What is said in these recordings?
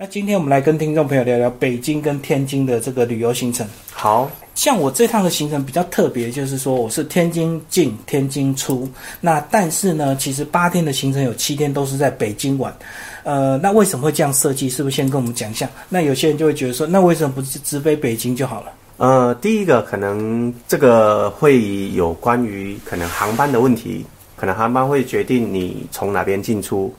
那今天我们来跟听众朋友聊聊北京跟天津的这个旅游行程。好，像我这趟的行程比较特别，就是说我是天津进，天津出。那但是呢，其实八天的行程有七天都是在北京玩。呃，那为什么会这样设计？是不是先跟我们讲一下？那有些人就会觉得说，那为什么不是直飞北京就好了？呃，第一个可能这个会有关于可能航班的问题，可能航班会决定你从哪边进出。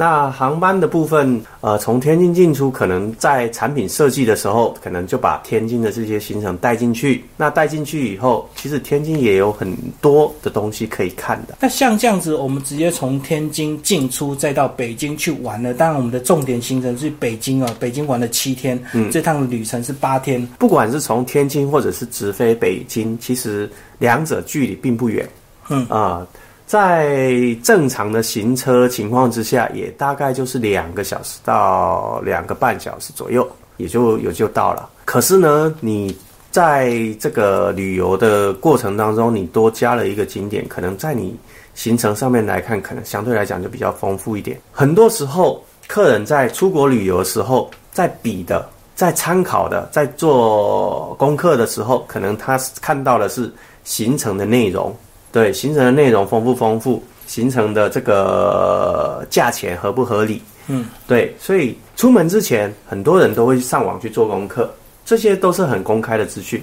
那航班的部分，呃，从天津进出，可能在产品设计的时候，可能就把天津的这些行程带进去。那带进去以后，其实天津也有很多的东西可以看的。那像这样子，我们直接从天津进出，再到北京去玩了。当然，我们的重点行程是北京啊，北京玩了七天，嗯，这趟旅程是八天。不管是从天津或者是直飞北京，其实两者距离并不远，嗯啊。在正常的行车情况之下，也大概就是两个小时到两个半小时左右，也就也就到了。可是呢，你在这个旅游的过程当中，你多加了一个景点，可能在你行程上面来看，可能相对来讲就比较丰富一点。很多时候，客人在出国旅游的时候，在比的、在参考的、在做功课的时候，可能他看到的是行程的内容。对行程的内容丰不丰富，行程的这个价钱合不合理？嗯，对，所以出门之前，很多人都会上网去做功课，这些都是很公开的资讯。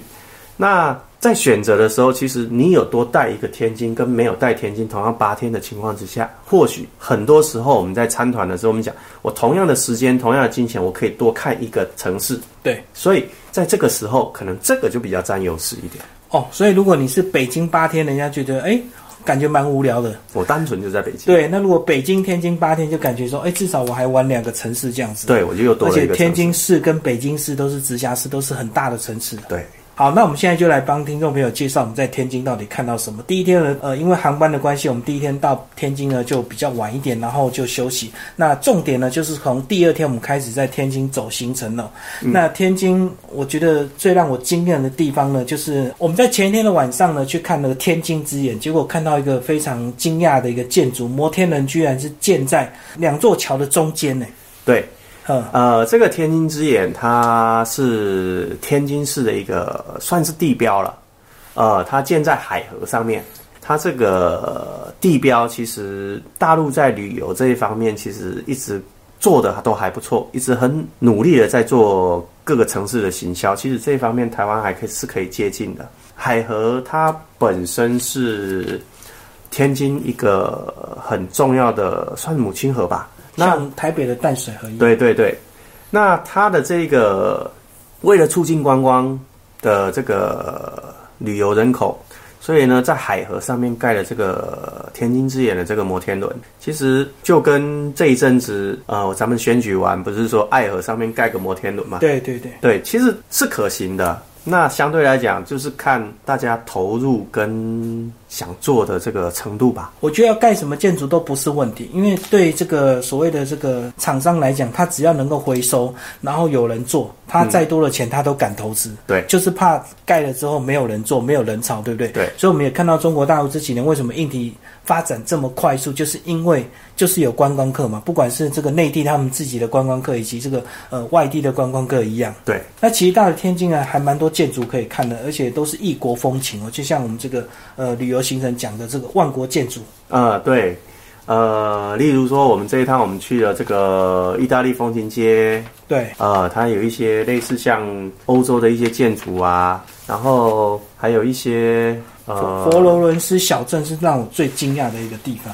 那在选择的时候，其实你有多带一个天津，跟没有带天津，同样八天的情况之下，或许很多时候我们在参团的时候，我们讲，我同样的时间，同样的金钱，我可以多看一个城市。对，所以在这个时候，可能这个就比较占优势一点。哦，所以如果你是北京八天，人家觉得哎，感觉蛮无聊的。我单纯就在北京。对，那如果北京、天津八天，就感觉说，哎，至少我还玩两个城市这样子。对，我就又多了一个。而且天津市跟北京市都是直辖市，都是很大的城市。对。好，那我们现在就来帮听众朋友介绍我们在天津到底看到什么。第一天呢，呃，因为航班的关系，我们第一天到天津呢就比较晚一点，然后就休息。那重点呢就是从第二天我们开始在天津走行程了。那天津，我觉得最让我惊艳的地方呢，就是我们在前一天的晚上呢去看那个天津之眼，结果看到一个非常惊讶的一个建筑，摩天轮居然是建在两座桥的中间呢。对。呃，这个天津之眼，它是天津市的一个算是地标了。呃，它建在海河上面，它这个地标其实大陆在旅游这一方面其实一直做的都还不错，一直很努力的在做各个城市的行销。其实这一方面台湾还可以是可以接近的。海河它本身是天津一个很重要的，算母亲河吧。像台北的淡水河一样。对对对，那它的这个为了促进观光的这个旅游人口，所以呢，在海河上面盖了这个天津之眼的这个摩天轮，其实就跟这一阵子呃，咱们选举完不是说爱河上面盖个摩天轮嘛？对对对，对，其实是可行的。那相对来讲，就是看大家投入跟想做的这个程度吧。我觉得要盖什么建筑都不是问题，因为对这个所谓的这个厂商来讲，他只要能够回收，然后有人做，他再多的钱他都敢投资。对，就是怕盖了之后没有人做，没有人潮，对不对？对。所以我们也看到中国大陆这几年为什么硬体发展这么快速，就是因为就是有观光客嘛，不管是这个内地他们自己的观光客，以及这个呃外地的观光客一样。对。那其实到了天津啊，还蛮多。建筑可以看的，而且都是异国风情哦，就像我们这个呃旅游行程讲的这个万国建筑啊，对，呃，例如说我们这一趟我们去了这个意大利风情街，对，呃，它有一些类似像欧洲的一些建筑啊，然后还有一些呃佛罗伦斯小镇是让我最惊讶的一个地方，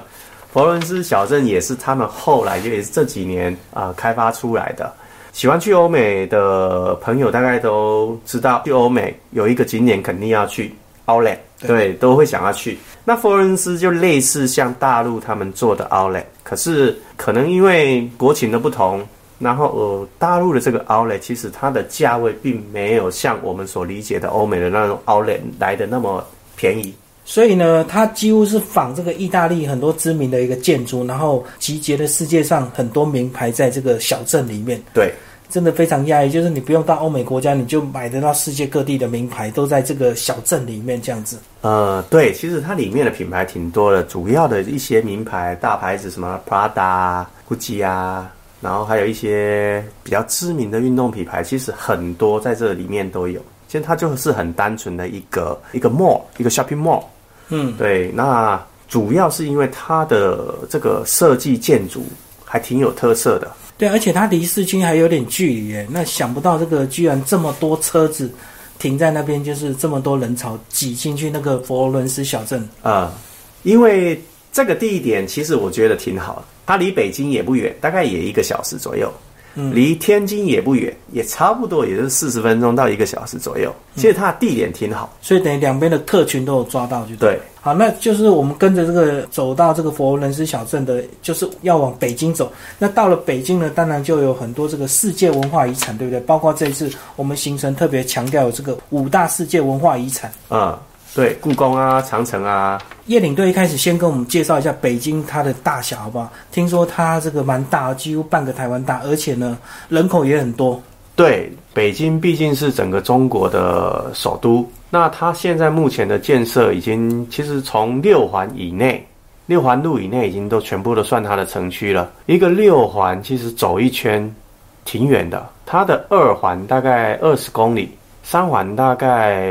佛罗伦斯小镇也是他们后来就也是这几年啊开发出来的。喜欢去欧美的朋友大概都知道，去欧美有一个景点肯定要去，Outlet，对，都会想要去。那佛罗伦斯就类似像大陆他们做的 Outlet，可是可能因为国情的不同，然后呃，大陆的这个 Outlet 其实它的价位并没有像我们所理解的欧美的那种 Outlet 来的那么便宜。所以呢，它几乎是仿这个意大利很多知名的一个建筑，然后集结了世界上很多名牌在这个小镇里面。对，真的非常压抑，就是你不用到欧美国家，你就买得到世界各地的名牌，都在这个小镇里面这样子。呃，对，其实它里面的品牌挺多的，主要的一些名牌大牌子，什么 Prada、GUCCI 啊、然后还有一些比较知名的运动品牌，其实很多在这里面都有。其实它就是很单纯的一个一个 mall，一个 shopping mall。嗯，对。那主要是因为它的这个设计建筑还挺有特色的。对，而且它离市区还有点距离耶。那想不到这个居然这么多车子停在那边，就是这么多人潮挤进去那个佛罗伦斯小镇。啊，因为这个地点其实我觉得挺好，它离北京也不远，大概也一个小时左右。离天津也不远，也差不多，也就是四十分钟到一个小时左右。其实它的地点挺好，所以等于两边的特群都有抓到，就对。好，那就是我们跟着这个走到这个佛罗伦斯小镇的，就是要往北京走。那到了北京呢，当然就有很多这个世界文化遗产，对不对？包括这一次我们行程特别强调有这个五大世界文化遗产啊。对，故宫啊，长城啊。叶领队一开始先跟我们介绍一下北京它的大小，好不好？听说它这个蛮大，几乎半个台湾大，而且呢，人口也很多。对，北京毕竟是整个中国的首都，那它现在目前的建设已经，其实从六环以内，六环路以内已经都全部都算它的城区了。一个六环其实走一圈挺远的，它的二环大概二十公里。三环大概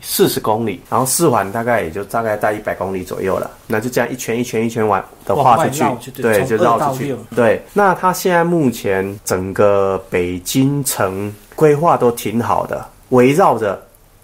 四十公里，然后四环大概也就大概在一百公里左右了。那就这样一圈一圈一圈玩的画出去，对，就绕出去。对，那它现在目前整个北京城规划都挺好的，围绕着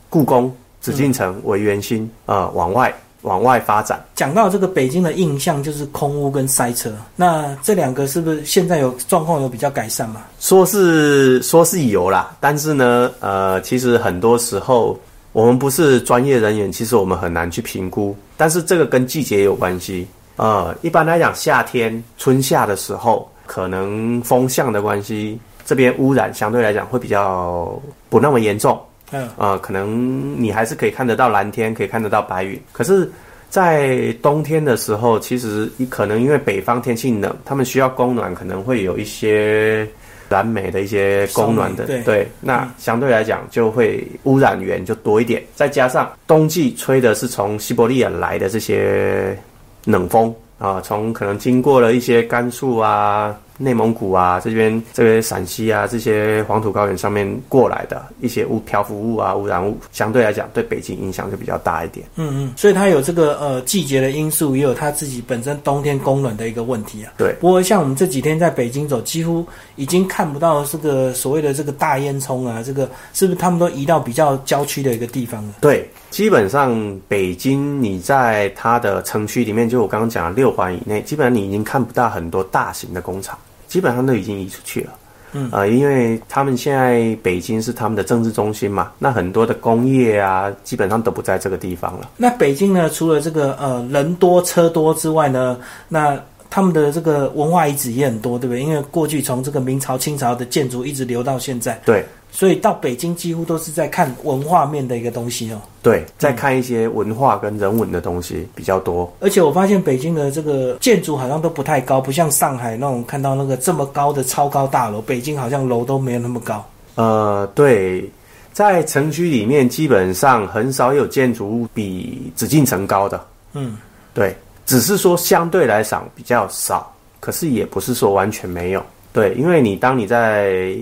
故宫、紫禁城为圆心啊，往外。往外发展。讲到这个北京的印象，就是空屋跟塞车。那这两个是不是现在有状况有比较改善吗？说是说是有啦，但是呢，呃，其实很多时候我们不是专业人员，其实我们很难去评估。但是这个跟季节有关系。呃，一般来讲，夏天春夏的时候，可能风向的关系，这边污染相对来讲会比较不那么严重。嗯，呃，可能你还是可以看得到蓝天，可以看得到白云。可是，在冬天的时候，其实你可能因为北方天气冷，他们需要供暖，可能会有一些燃煤的一些供暖的。对，那相对来讲就会污染源就多一点。再加上冬季吹的是从西伯利亚来的这些冷风啊，从可能经过了一些甘肃啊。内蒙古啊，这边这个陕西啊，这些黄土高原上面过来的一些污漂浮物啊、污染物，相对来讲对北京影响就比较大一点。嗯嗯，所以它有这个呃季节的因素，也有它自己本身冬天供暖的一个问题啊。对。不过像我们这几天在北京走，几乎已经看不到这个所谓的这个大烟囱啊，这个是不是他们都移到比较郊区的一个地方了？对，基本上北京你在它的城区里面，就我刚刚讲的六环以内，基本上你已经看不到很多大型的工厂。基本上都已经移出去了，嗯啊，因为他们现在北京是他们的政治中心嘛，那很多的工业啊，基本上都不在这个地方了。那北京呢，除了这个呃人多车多之外呢，那他们的这个文化遗址也很多，对不对？因为过去从这个明朝、清朝的建筑一直留到现在，对。所以到北京几乎都是在看文化面的一个东西哦。对，在看一些文化跟人文的东西比较多。而且我发现北京的这个建筑好像都不太高，不像上海那种看到那个这么高的超高大楼。北京好像楼都没有那么高。呃，对，在城区里面基本上很少有建筑物比紫禁城高的。嗯，对，只是说相对来讲比较少，可是也不是说完全没有。对，因为你当你在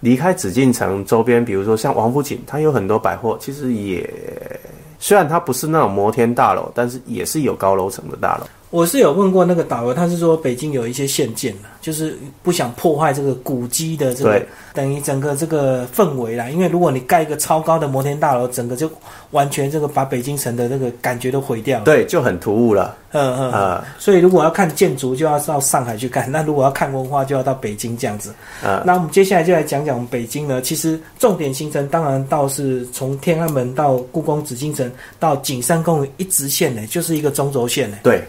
离开紫禁城周边，比如说像王府井，它有很多百货，其实也虽然它不是那种摩天大楼，但是也是有高楼层的大楼。我是有问过那个导游，他是说北京有一些限建的，就是不想破坏这个古迹的这个等于整个这个氛围啦。因为如果你盖一个超高的摩天大楼，整个就完全这个把北京城的这个感觉都毁掉。对，就很突兀了。嗯嗯嗯。所以如果要看建筑，就要到上海去看；那如果要看文化，就要到北京这样子。嗯。那我们接下来就来讲讲北京呢。其实重点行程当然到是从天安门到故宫、紫禁城到景山公园一直线呢，就是一个中轴线呢。对。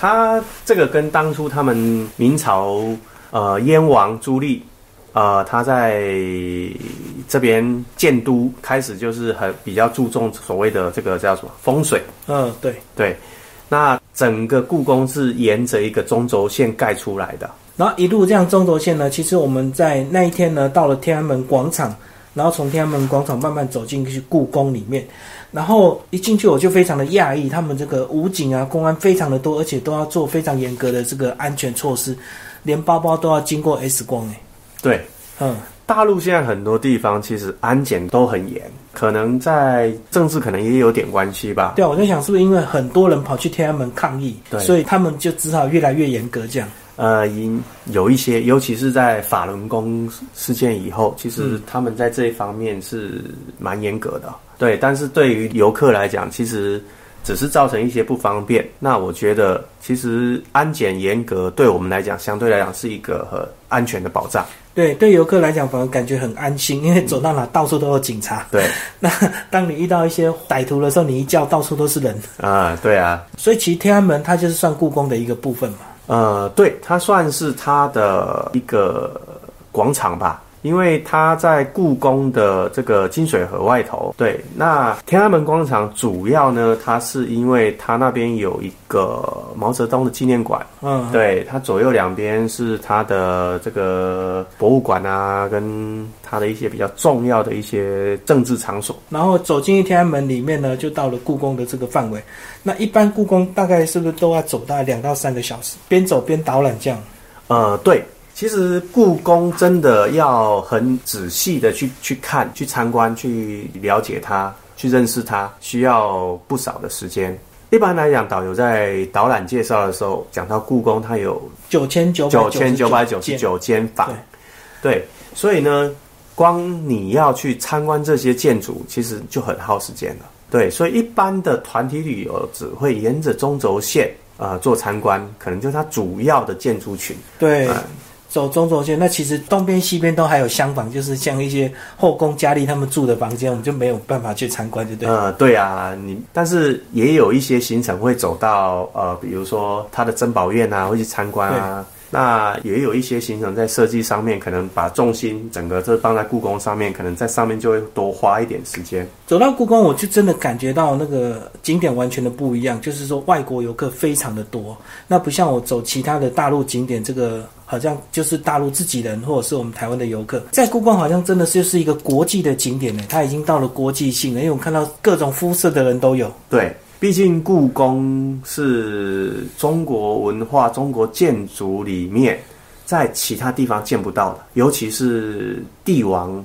他这个跟当初他们明朝呃燕王朱棣，呃他在这边建都开始就是很比较注重所谓的这个叫什么风水。嗯，对对。那整个故宫是沿着一个中轴线盖出来的。然后一路这样中轴线呢，其实我们在那一天呢到了天安门广场，然后从天安门广场慢慢走进去故宫里面。然后一进去我就非常的讶异，他们这个武警啊、公安非常的多，而且都要做非常严格的这个安全措施。连包包都要经过 X 光哎。对，嗯，大陆现在很多地方其实安检都很严，可能在政治可能也有点关系吧。对啊，我在想是不是因为很多人跑去天安门抗议，对所以他们就只好越来越严格这样。呃，因有一些，尤其是在法轮功事件以后，其实嗯他们在这一方面是蛮严格的。对，但是对于游客来讲，其实只是造成一些不方便。那我觉得，其实安检严格对我们来讲，相对来讲是一个很安全的保障。对，对游客来讲反而感觉很安心，因为走到哪到处都有警察。对，那当你遇到一些歹徒的时候，你一叫到处都是人，啊、对啊，所以其实天安门它就是算故宫的一个部分嘛。呃，对，它算是它的一个广场吧，因为它在故宫的这个金水河外头。对，那天安门广场主要呢，它是因为它那边有一个毛泽东的纪念馆，嗯，对，它左右两边是它的这个博物馆啊，跟它的一些比较重要的一些政治场所。然后走进天安门里面呢，就到了故宫的这个范围。那一般故宫大概是不是都要走大概两到三个小时，边走边导览这样？呃，对，其实故宫真的要很仔细的去去看、去参观、去了解它、去认识它，需要不少的时间。一般来讲，导游在导览介绍的时候，讲到故宫，它有九千九九千九百九十九间房，对，所以呢，光你要去参观这些建筑，其实就很耗时间了。对，所以一般的团体旅游只会沿着中轴线呃做参观，可能就是它主要的建筑群。对，嗯走中轴线。那其实东边西边都还有厢房，就是像一些后宫佳丽他们住的房间，我们就没有办法去参观，对不对？呃，对啊，你但是也有一些行程会走到呃，比如说他的珍宝院啊，会去参观啊。那也有一些行程在设计上面，可能把重心整个这放在故宫上面，可能在上面就会多花一点时间。走到故宫，我就真的感觉到那个景点完全的不一样，就是说外国游客非常的多，那不像我走其他的大陆景点，这个好像就是大陆自己人或者是我们台湾的游客，在故宫好像真的就是一个国际的景点呢，它已经到了国际性了，因为我看到各种肤色的人都有。对，毕竟故宫是中国文化、中国建筑里面在其他地方见不到的，尤其是帝王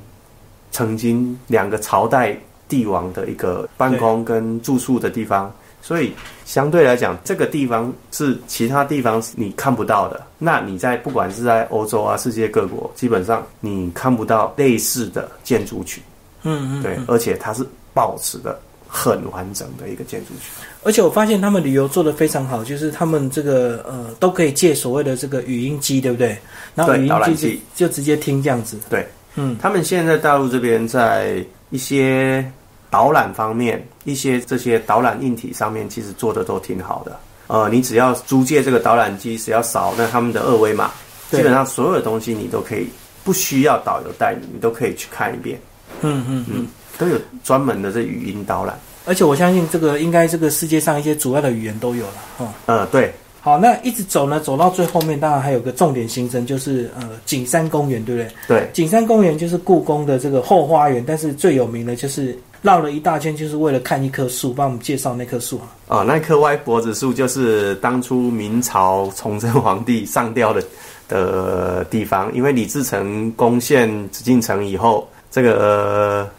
曾经两个朝代帝王的一个办公跟住宿的地方，所以相对来讲，这个地方是其他地方你看不到的。那你在不管是在欧洲啊、世界各国，基本上你看不到类似的建筑群。嗯嗯，对，而且它是保持的很完整的一个建筑群。而且我发现他们旅游做的非常好，就是他们这个呃都可以借所谓的这个语音机，对不对？然后对语音机就直接听这样子。对，嗯，他们现在大陆这边在一些导览方面，一些这些导览硬体上面，其实做的都挺好的。呃，你只要租借这个导览机，只要扫那他们的二维码，基本上所有的东西你都可以，不需要导游带你，你都可以去看一遍。嗯嗯嗯。都有专门的这语音导览。而且我相信这个应该这个世界上一些主要的语言都有了哦。呃，对，好，那一直走呢，走到最后面，当然还有个重点行程，就是呃景山公园，对不对？对，景山公园就是故宫的这个后花园，但是最有名的就是绕了一大圈，就是为了看一棵树。帮我们介绍那棵树啊。哦，那棵歪脖子树就是当初明朝崇祯皇帝上吊的的地方，因为李自成攻陷紫禁城以后，这个、呃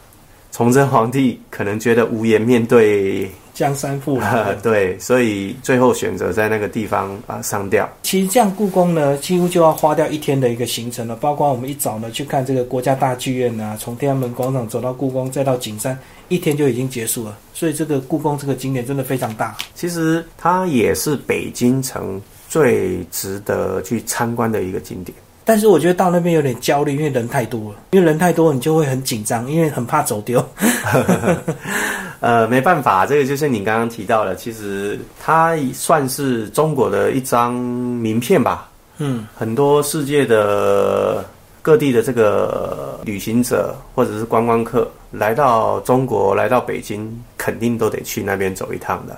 崇祯皇帝可能觉得无颜面对，江山父老。呃、对，所以最后选择在那个地方啊、上吊。其实这样故宫呢，几乎就要花掉一天的一个行程了，包括我们一早呢去看这个国家大剧院啊，从天安门广场走到故宫，再到景山，一天就已经结束了。所以这个故宫这个景点真的非常大。其实它也是北京城最值得去参观的一个景点。但是我觉得到那边有点焦虑，因为人太多了。因为人太多，你就会很紧张，因为很怕走丢。呃，没办法，这个就是你刚刚提到的，其实它算是中国的一张名片吧。嗯，很多世界的各地的这个旅行者或者是观光客来到中国，来到北京，肯定都得去那边走一趟的。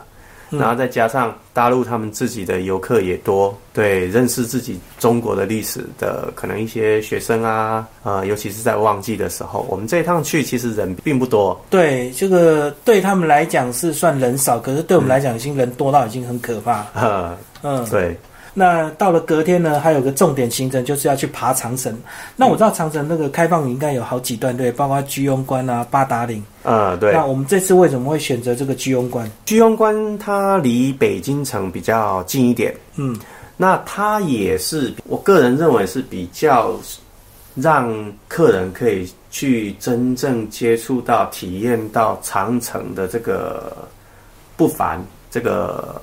然后再加上大陆他们自己的游客也多，对，认识自己中国的历史的可能一些学生啊，呃，尤其是在旺季的时候，我们这一趟去其实人并不多，对，这个对他们来讲是算人少，可是对我们来讲已经人多到已经很可怕。了。呃，嗯，对，那到了隔天呢，还有个重点行程就是要去爬长城。那我知道长城那个开放应该有好几段，对，包括居庸关啊、八达岭。嗯，对。那我们这次为什么会选择这个居庸关？居庸关它离北京城比较近一点，嗯，那它也是我个人认为是比较让客人可以去真正接触到、体验到长城的这个不凡，这个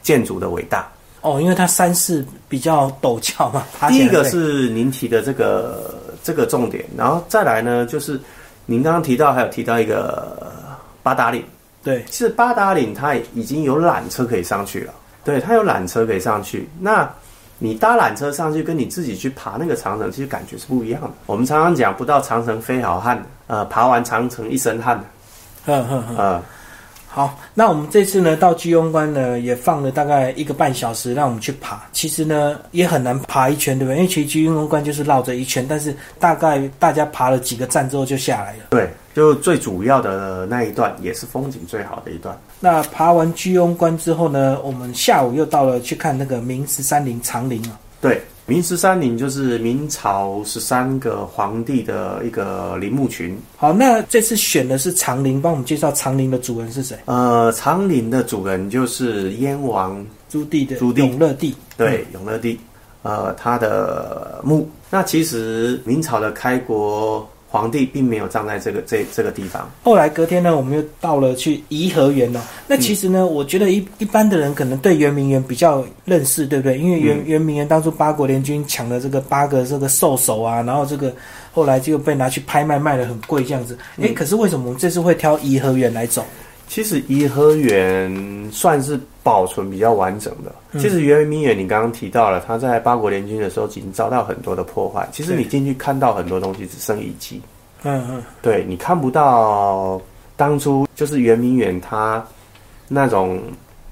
建筑的伟大。哦，因为它山势比较陡峭嘛。第一个是您提的这个这个重点，然后再来呢，就是您刚刚提到还有提到一个八达岭。对，其实八达岭它已经有缆车可以上去了。对，它有缆车可以上去。那你搭缆车上去，跟你自己去爬那个长城，其实感觉是不一样的。我们常常讲，不到长城非好汉，呃，爬完长城一身汗。嗯嗯嗯。好，那我们这次呢到居庸关呢也放了大概一个半小时，让我们去爬。其实呢也很难爬一圈，对不对？因为其实居庸关就是绕着一圈，但是大概大家爬了几个站之后就下来了。对，就最主要的那一段也是风景最好的一段。那爬完居庸关之后呢，我们下午又到了去看那个明十三陵长陵啊。对。明十三陵就是明朝十三个皇帝的一个陵墓群。好，那这次选的是长陵，帮我们介绍长陵的主人是谁？呃，长陵的主人就是燕王朱棣的永乐帝。对，永乐帝，呃，他的墓。那其实明朝的开国。皇帝并没有葬在这个这这个地方。后来隔天呢，我们又到了去颐和园哦。那其实呢，我觉得一一般的人可能对圆明园比较认识，对不对？因为圆圆明园当初八国联军抢了这个八个这个兽首啊，然后这个后来就被拿去拍卖，卖的很贵这样子。哎，可是为什么我们这次会挑颐和园来走？其实颐和园算是保存比较完整的。其实圆明园你刚刚提到了，它在八国联军的时候已经遭到很多的破坏。其实你进去看到很多东西只剩遗迹。嗯嗯，对你看不到当初就是圆明园它那种。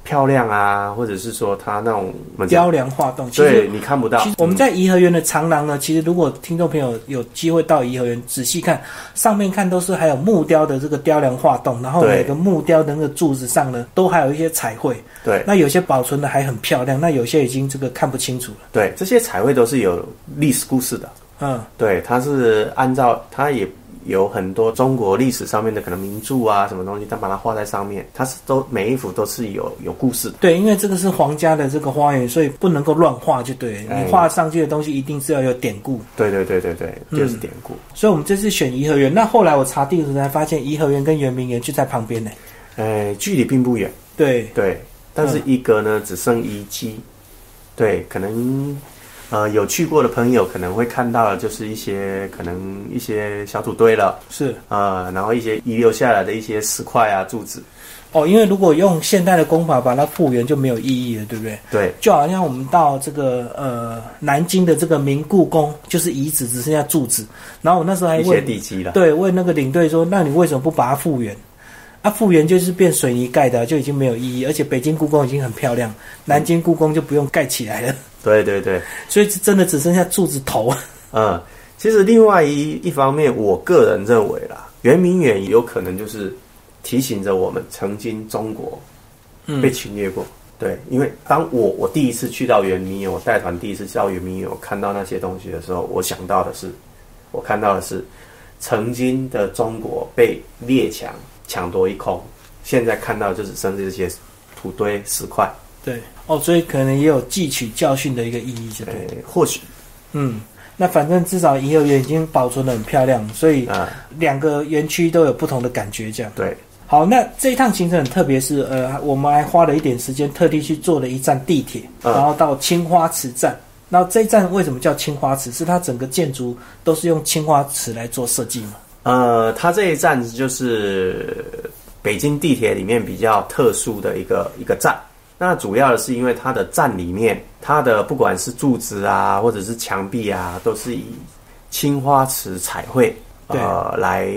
漂亮啊，或者是说它那种雕梁画栋，对你看不到。其实我们在颐和园的长廊呢，其实如果听众朋友有机会到颐和园仔细看，上面看都是还有木雕的这个雕梁画栋，然后每个木雕的那个柱子上呢，都还有一些彩绘。对，那有些保存的还很漂亮，那有些已经这个看不清楚了。对，这些彩绘都是有历史故事的。嗯，对，它是按照它也。有很多中国历史上面的可能名著啊，什么东西，他把它画在上面，它是都每一幅都是有有故事的。对，因为这个是皇家的这个花园，所以不能够乱画，就对。你画上去的东西一定是要有典故。对对对对对，就是典故。所以我们这次选颐和园，那后来我查地图才发现，颐和园跟圆明园就在旁边呢。哎，距离并不远。对对，但是一个呢只剩遗迹。对，可能。呃，有去过的朋友可能会看到，就是一些可能一些小土堆了，是呃，然后一些遗留下来的一些石块啊、柱子。哦，因为如果用现代的工法把它复原，就没有意义了，对不对？对，就好像我们到这个呃南京的这个明故宫，就是遗址只剩下柱子，然后我那时候还问地基了，对，问那个领队说，那你为什么不把它复原？啊，复原就是变水泥盖的，就已经没有意义，而且北京故宫已经很漂亮，南京故宫就不用盖起来了。对对对，所以真的只剩下柱子头。嗯，其实另外一一方面，我个人认为啦，圆明园有可能就是提醒着我们，曾经中国被侵略过。对，因为当我我第一次去到圆明园，我带团第一次到圆明园，我看到那些东西的时候，我想到的是，我看到的是曾经的中国被列强抢夺一空，现在看到就只剩这些土堆石块。对。哦，所以可能也有汲取教训的一个意义，对对？或许，嗯，那反正至少颐和园已经保存的很漂亮，所以两个园区都有不同的感觉，这样。对，好，那这一趟行程很特别，是呃，我们还花了一点时间，特地去坐了一站地铁，然后到青花瓷站。然后这一站为什么叫青花瓷？是它整个建筑都是用青花瓷来做设计吗？呃，它这一站就是北京地铁里面比较特殊的一个一个站。那主要的是因为它的站里面，它的不管是柱子啊，或者是墙壁啊，都是以青花瓷彩绘呃来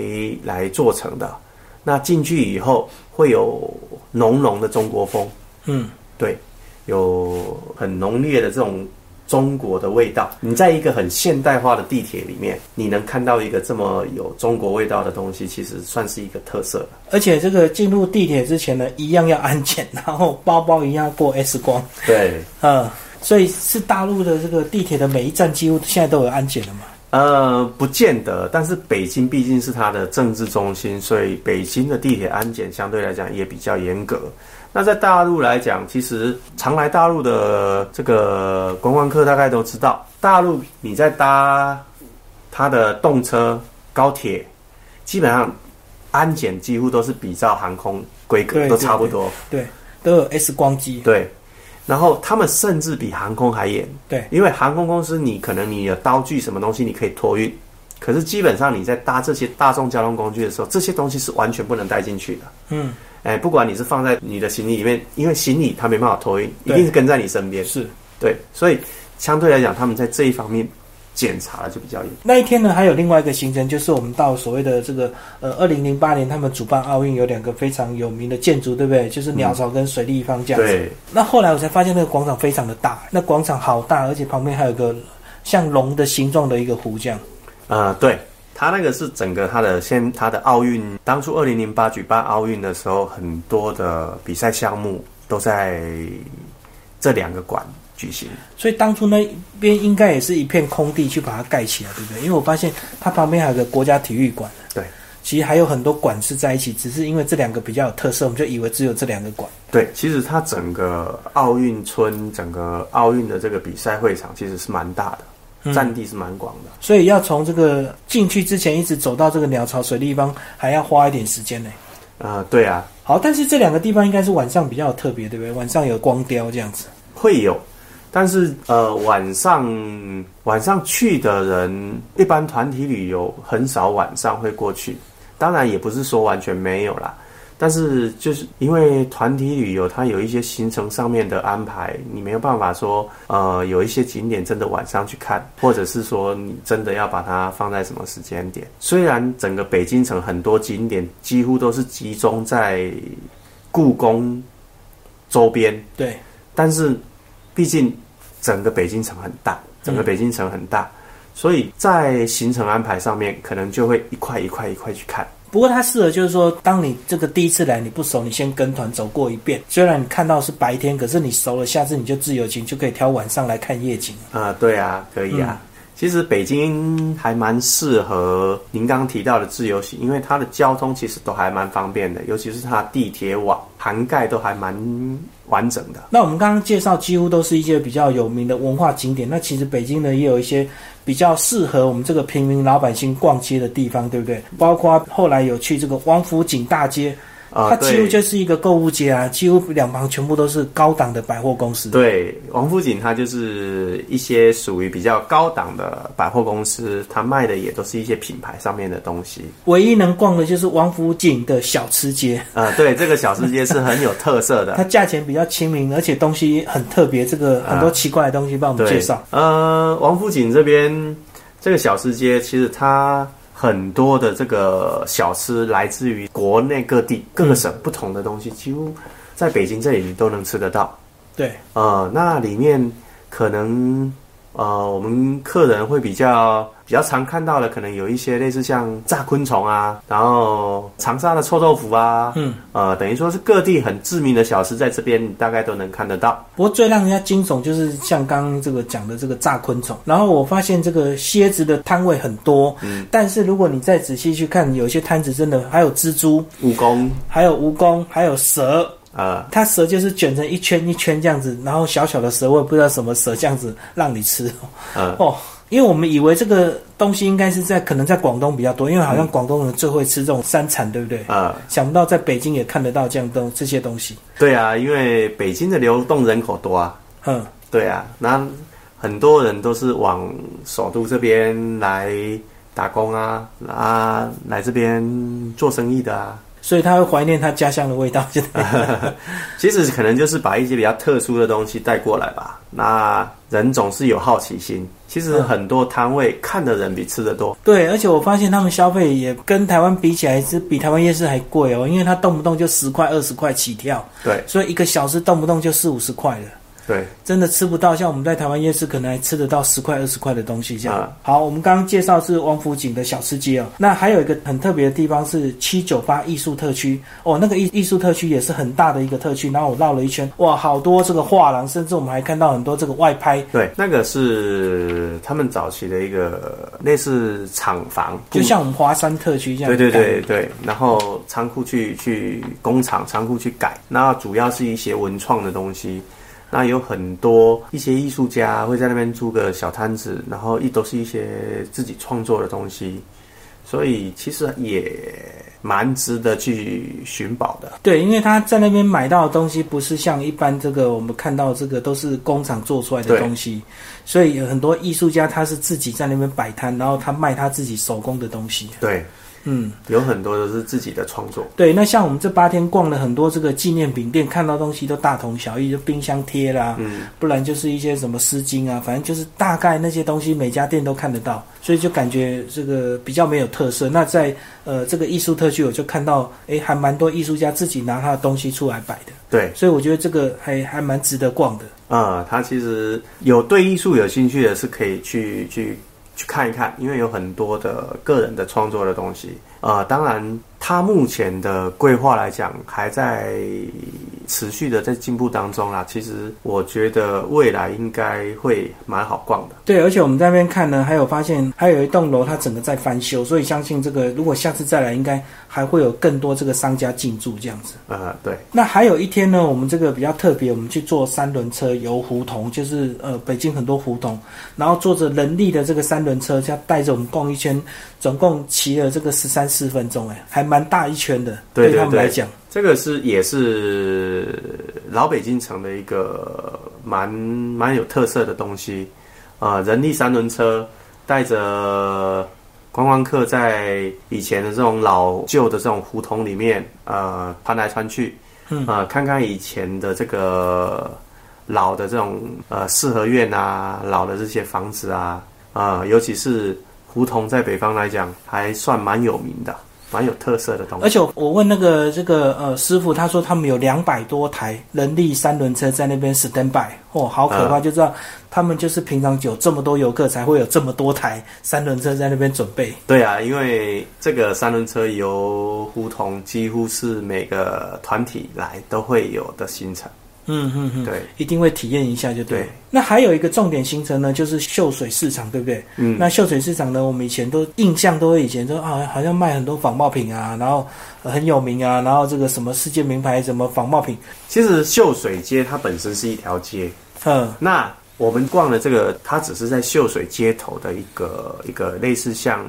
来做成的。那进去以后会有浓浓的中国风，嗯，对，有很浓烈的这种。中国的味道，你在一个很现代化的地铁里面，你能看到一个这么有中国味道的东西，其实算是一个特色而且这个进入地铁之前呢，一样要安检，然后包包一样要过 X 光。对，嗯，所以是大陆的这个地铁的每一站几乎现在都有安检了嘛？呃，不见得，但是北京毕竟是它的政治中心，所以北京的地铁安检相对来讲也比较严格。那在大陆来讲，其实常来大陆的这个观光客大概都知道，大陆你在搭它的动车、高铁，基本上安检几乎都是比照航空规格，都差不多。对，都有 X 光机。对。然后他们甚至比航空还严，对，因为航空公司你可能你的刀具什么东西你可以托运，可是基本上你在搭这些大众交通工具的时候，这些东西是完全不能带进去的。嗯，哎，不管你是放在你的行李里面，因为行李它没办法托运，一定是跟在你身边。是，对，所以相对来讲，他们在这一方面。检查就比较严。那一天呢，还有另外一个行程，就是我们到所谓的这个呃，二零零八年他们主办奥运有两个非常有名的建筑，对不对？就是鸟巢跟水立方这样子。对。那后来我才发现那个广场非常的大，那广场好大，而且旁边还有个像龙的形状的一个湖这样。啊，对，它那个是整个他的先他的奥运，当初二零零八举办奥运的时候，很多的比赛项目都在这两个馆。举行，所以当初那边应该也是一片空地去把它盖起来，对不对？因为我发现它旁边还有个国家体育馆。对，其实还有很多馆是在一起，只是因为这两个比较有特色，我们就以为只有这两个馆。对，其实它整个奥运村、整个奥运的这个比赛会场其实是蛮大的，占地是蛮广的。所以要从这个进去之前一直走到这个鸟巢水立方，还要花一点时间呢。啊，对啊。好，但是这两个地方应该是晚上比较特别，对不对？晚上有光雕这样子。会有。但是呃，晚上晚上去的人，一般团体旅游很少晚上会过去。当然也不是说完全没有啦，但是就是因为团体旅游，它有一些行程上面的安排，你没有办法说呃，有一些景点真的晚上去看，或者是说你真的要把它放在什么时间点。虽然整个北京城很多景点几乎都是集中在故宫周边，对，但是。毕竟，整个北京城很大，整个北京城很大，所以在行程安排上面，可能就会一块一块一块去看。不过它适合就是说，当你这个第一次来你不熟，你先跟团走过一遍。虽然你看到是白天，可是你熟了，下次你就自由行就可以挑晚上来看夜景。啊，对啊，可以啊。其实北京还蛮适合您刚刚提到的自由行，因为它的交通其实都还蛮方便的，尤其是它地铁网涵盖都还蛮完整的。那我们刚刚介绍几乎都是一些比较有名的文化景点，那其实北京呢也有一些比较适合我们这个平民老百姓逛街的地方，对不对？包括后来有去这个王府井大街。它几乎就是一个购物街啊，几乎两旁全部都是高档的百货公司。对，王府井它就是一些属于比较高档的百货公司，它卖的也都是一些品牌上面的东西。唯一能逛的就是王府井的小吃街。啊，对，这个小吃街是很有特色的。它价钱比较亲民，而且东西很特别。这个很多奇怪的东西，帮我们介绍。呃，王府井这边这个小吃街，其实它。很多的这个小吃来自于国内各地各个省不同的东西，几乎在北京这里你都能吃得到。对，呃，那里面可能。呃，我们客人会比较比较常看到的，可能有一些类似像炸昆虫啊，然后长沙的臭豆腐啊，嗯，呃，等于说是各地很知名的小吃，在这边大概都能看得到。不过最让人家惊悚就是像刚刚这个讲的这个炸昆虫，然后我发现这个蝎子的摊位很多，嗯，但是如果你再仔细去看，有些摊子真的还有蜘蛛、蜈蚣，还有蜈蚣，还有蛇。啊，它蛇就是卷成一圈一圈这样子，然后小小的蛇我也不知道什么蛇这样子让你吃。哦，因为我们以为这个东西应该是在可能在广东比较多，因为好像广东人最会吃这种山产，对不对？啊，想不到在北京也看得到这样东这些东西。对啊，因为北京的流动人口多啊。嗯，对啊，那很多人都是往首都这边来打工啊，啊，来这边做生意的啊。所以他会怀念他家乡的味道，其实可能就是把一些比较特殊的东西带过来吧。那人总是有好奇心，其实很多摊位看的人比吃的多。对，而且我发现他们消费也跟台湾比起来是比台湾夜市还贵哦，因为他动不动就十块二十块起跳。对，所以一个小时动不动就四五十块了。对，真的吃不到。像我们在台湾夜市，可能还吃得到十块、二十块的东西这样。啊好，我们刚刚介绍是王府井的小吃街哦。那还有一个很特别的地方是七九八艺术特区哦，那个艺艺术特区也是很大的一个特区。然后我绕了一圈，哇，好多这个画廊，甚至我们还看到很多这个外拍，对，那个是他们早期的一个类似厂房，就像我们华山特区这样。对对对。对，然后仓库去去工厂仓库去改，那主要是一些文创的东西。那有很多一些艺术家会在那边租个小摊子，然后一都是一些自己创作的东西，所以其实也蛮值得去寻宝的。对，因为他在那边买到的东西不是像一般这个我们看到这个都是工厂做出来的东西，所以有很多艺术家他是自己在那边摆摊，然后他卖他自己手工的东西。对，嗯，有很多都是自己的创作。对。那像我们这八天逛了很多这个纪念品店，看到东西都大同小异，就冰箱贴啦，嗯，不然就是一些什么丝巾啊，反正就是大概那些东西每家店都看得到，所以就感觉这个比较没有特色。那在呃这个艺术特区，我就看到，哎，还蛮多艺术家自己拿他的东西出来摆的。对，所以我觉得这个还还蛮值得逛的。啊、他其实有对艺术有兴趣的，是可以去去去看一看，因为有很多的个人的创作的东西。呃，当然，他目前的规划来讲，还在持续的在进步当中啦。其实我觉得未来应该会蛮好逛的。对，而且我们在那边看呢，还有发现还有一栋楼它整个在翻修，所以相信这个如果下次再来，应该还会有更多这个商家进驻这样子。呃，对，那还有一天呢，我们这个比较特别，我们去坐三轮车游胡同，就是呃北京很多胡同，然后坐着人力的这个三轮车，它带着我们逛一圈，总共骑了这个十三四分钟，哎，还蛮大一圈的，对对对他们来讲。这个是也是老北京城的一个蛮蛮有特色的东西。啊、人力三轮车带着观光客在以前的这种老旧的这种胡同里面呃穿来穿去，嗯。啊、看看以前的这个老的这种呃四合院啊，老的这些房子啊，啊、尤其是胡同在北方来讲还算蛮有名的，蛮有特色的东西。而且我我问那个这个呃师傅，他说他们有两百多台人力三轮车在那边 stand by，哦，好可怕，就知道他们就是平常有这么多游客，才会有这么多台三轮车在那边准备。对啊，因为这个三轮车游胡同几乎是每个团体来都会有的行程。嗯嗯嗯，对，一定会体验一下就对。对。那还有一个重点行程呢，就是秀水市场，对不对？嗯，那秀水市场呢，我们以前都印象都会以前说啊，好像卖很多仿冒品啊，然后、呃很有名啊，然后这个什么世界名牌什么仿冒品，其实秀水街它本身是一条街，嗯。那我们逛的这个，它只是在秀水街头的一个一个类似像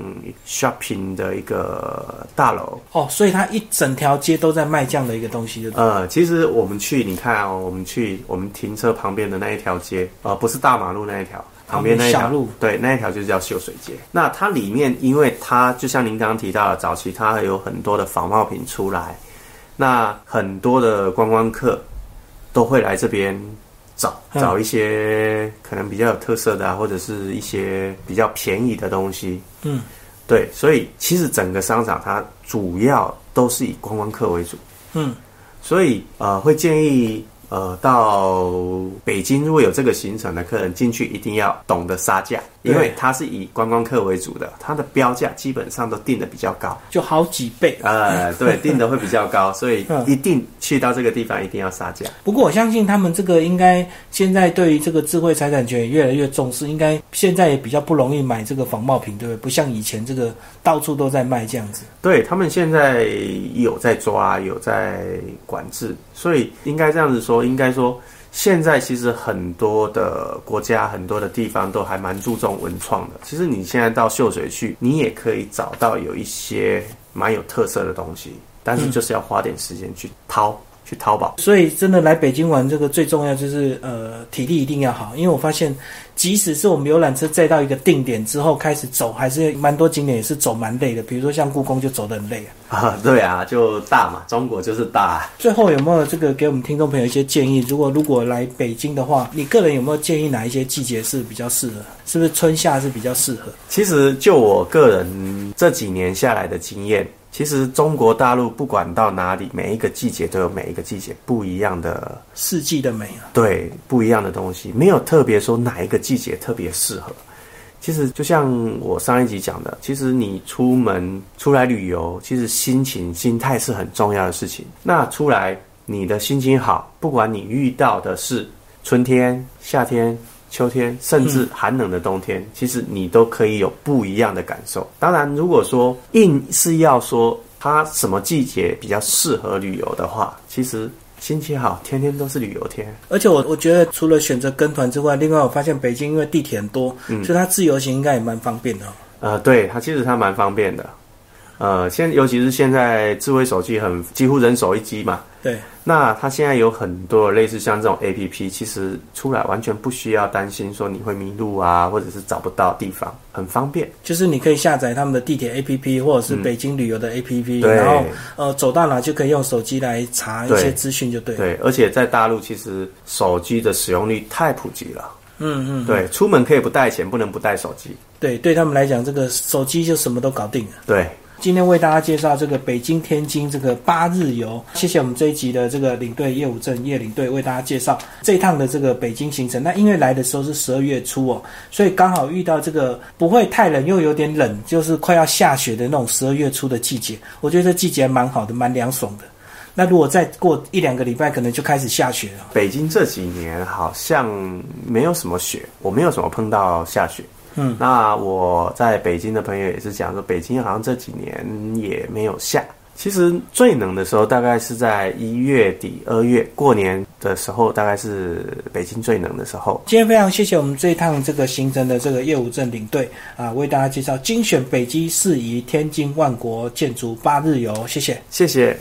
shopping 的一个大楼。哦，所以它一整条街都在卖这样的一个东西，呃，其实我们去，你看哦，我们去我们停车旁边的那一条街，呃，不是大马路那一条，旁边那一条路，对，那一条就叫秀水街。那它里面，因为它就像您刚刚提到的，早期它有很多的仿冒品出来，那很多的观光客都会来这边找嗯找一些可能比较有特色的啊，或者是一些比较便宜的东西。嗯，对，所以其实整个商场它主要都是以观光客为主。嗯，所以呃，会建议呃到北京如果有这个行程的客人进去，一定要懂得杀价，因为它是以观光客为主的，它的标价基本上都定的比较高。就好几倍。呃，对，定的会比较高，所以嗯一定去到这个地方一定要杀价。不过我相信他们这个应该现在对于这个智慧财产权也越来越重视，应该现在也比较不容易买这个仿冒品，对不对？不像以前这个到处都在卖这样子。对他们现在有在抓，有在管制，所以应该这样子说，应该说现在其实很多的国家、很多的地方都还蛮注重文创的。其实你现在到秀水去，你也可以找到有一些蛮有特色的东西，但是就是要花点时间去淘、去淘宝。所以真的来北京玩，这个最重要就是呃体力一定要好，因为我发现即使是我们游览车载到一个定点之后开始走，还是蛮多景点也是走蛮累的。比如说像故宫就走得很累啊。啊，对啊，就大嘛，中国就是大。最后有没有这个给我们听众朋友一些建议？如果如果来北京的话，你个人有没有建议哪一些季节是比较适合？是不是春夏是比较适合？其实就我个人这几年下来的经验，其实中国大陆不管到哪里，每一个季节都有每一个季节不一样的四季的美啊。对，不一样的东西，没有特别说哪一个季节特别适合。其实就像我上一集讲的，其实你出门出来旅游，其实心情、心态是很重要的事情。那出来你的心情好，不管你遇到的是春天、夏天。秋天，甚至寒冷的冬天，其实你都可以有不一样的感受。当然，如果说硬是要说它什么季节比较适合旅游的话，其实心情好，天天都是旅游天。而且我我觉得，除了选择跟团之外，另外我发现北京因为地铁很多，所以它自由行应该也蛮方便的。呃，对，它其实它蛮方便的。呃，现尤其是现在智慧手机很几乎人手一机嘛。对。那它现在有很多类似像这种 A P P，其实出来完全不需要担心说你会迷路啊，或者是找不到地方，很方便。就是你可以下载他们的地铁 A P P，或者是北京旅游的 A P P，然后呃走到哪就可以用手机来查一些资讯，就对。对，而且在大陆其实手机的使用率太普及了。嗯嗯。对，出门可以不带钱，不能不带手机。对，对他们来讲，这个手机就什么都搞定了。对。今天为大家介绍这个北京天津这个八日游，谢谢我们这一集的这个领队叶武正叶领队为大家介绍这一趟的这个北京行程。那因为来的时候是十二月初哦，所以刚好遇到这个不会太冷又有点冷，就是快要下雪的那种十二月初的季节。我觉得这季节蛮好的，蛮凉爽的。那如果再过一两个礼拜，可能就开始下雪了。北京这几年好像没有什么雪，我没有什么碰到下雪。嗯，那我在北京的朋友也是讲说，北京好像这几年也没有下。其实最冷的时候大概是在一月底、二月过年的时候，大概是北京最冷的时候。今天非常谢谢我们这一趟这个行程的这个业务证领队啊，为大家介绍精选北京适宜天津万国建筑八日游，谢谢，谢谢。